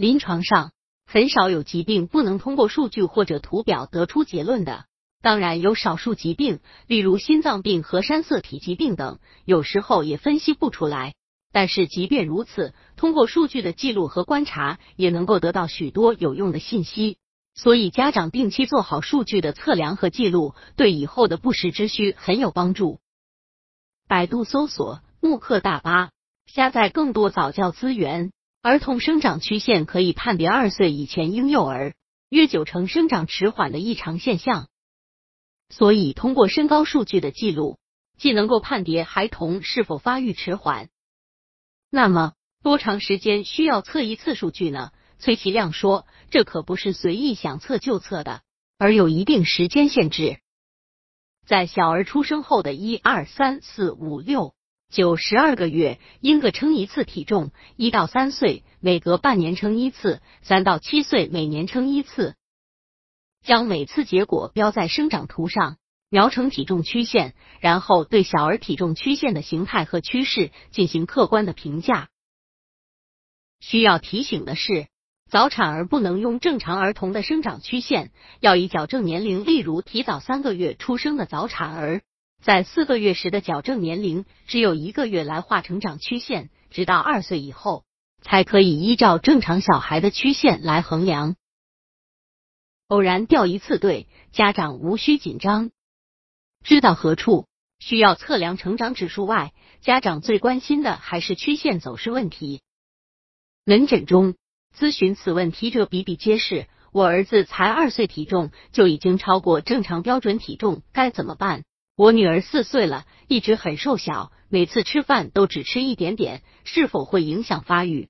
临床上很少有疾病不能通过数据或者图表得出结论的。当然，有少数疾病，例如心脏病和染色体疾病等，有时候也分析不出来。但是即便如此，通过数据的记录和观察，也能够得到许多有用的信息。所以，家长定期做好数据的测量和记录，对以后的不时之需很有帮助。百度搜索“慕课大巴”，下载更多早教资源。儿童生长曲线可以判别二岁以前婴幼儿约九成生长迟缓的异常现象。所以，通过身高数据的记录，既能够判别孩童是否发育迟缓。那么，多长时间需要测一次数据呢？崔其亮说：“这可不是随意想测就测的，而有一定时间限制。在小儿出生后的一二三四五六九十二个月，应各称一次体重；一到三岁，每隔半年称一次；三到七岁，每年称一次。将每次结果标在生长图上，描成体重曲线，然后对小儿体重曲线的形态和趋势进行客观的评价。需要提醒的是。”早产儿不能用正常儿童的生长曲线，要以矫正年龄，例如提早三个月出生的早产儿，在四个月时的矫正年龄只有一个月来画成长曲线，直到二岁以后才可以依照正常小孩的曲线来衡量。偶然掉一次队，家长无需紧张。知道何处需要测量成长指数外，家长最关心的还是曲线走势问题。门诊中。咨询此问题者比比皆是。我儿子才二岁，体重就已经超过正常标准体重，该怎么办？我女儿四岁了，一直很瘦小，每次吃饭都只吃一点点，是否会影响发育？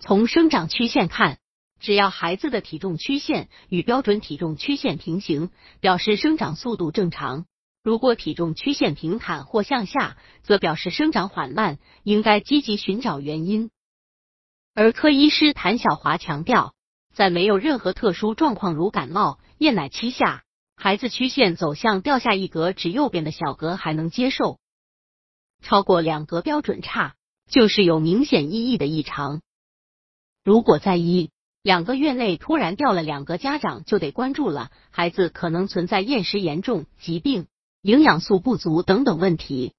从生长曲线看，只要孩子的体重曲线与标准体重曲线平行，表示生长速度正常；如果体重曲线平坦或向下，则表示生长缓慢，应该积极寻找原因。儿科医师谭小华强调，在没有任何特殊状况如感冒、厌奶期下，孩子曲线走向掉下一格指右边的小格还能接受，超过两格标准差就是有明显意义的异常。如果在一两个月内突然掉了两个，家长就得关注了，孩子可能存在厌食严重、疾病、营养素不足等等问题。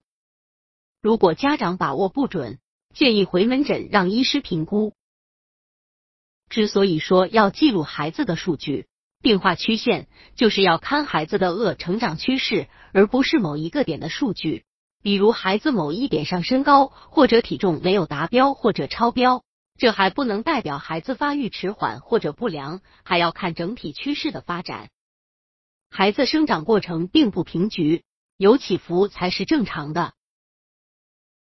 如果家长把握不准，建议回门诊让医师评估。之所以说要记录孩子的数据，并画曲线，就是要看孩子的恶成长趋势，而不是某一个点的数据。比如孩子某一点上身高或者体重没有达标或者超标，这还不能代表孩子发育迟缓或者不良，还要看整体趋势的发展。孩子生长过程并不平局，有起伏才是正常的。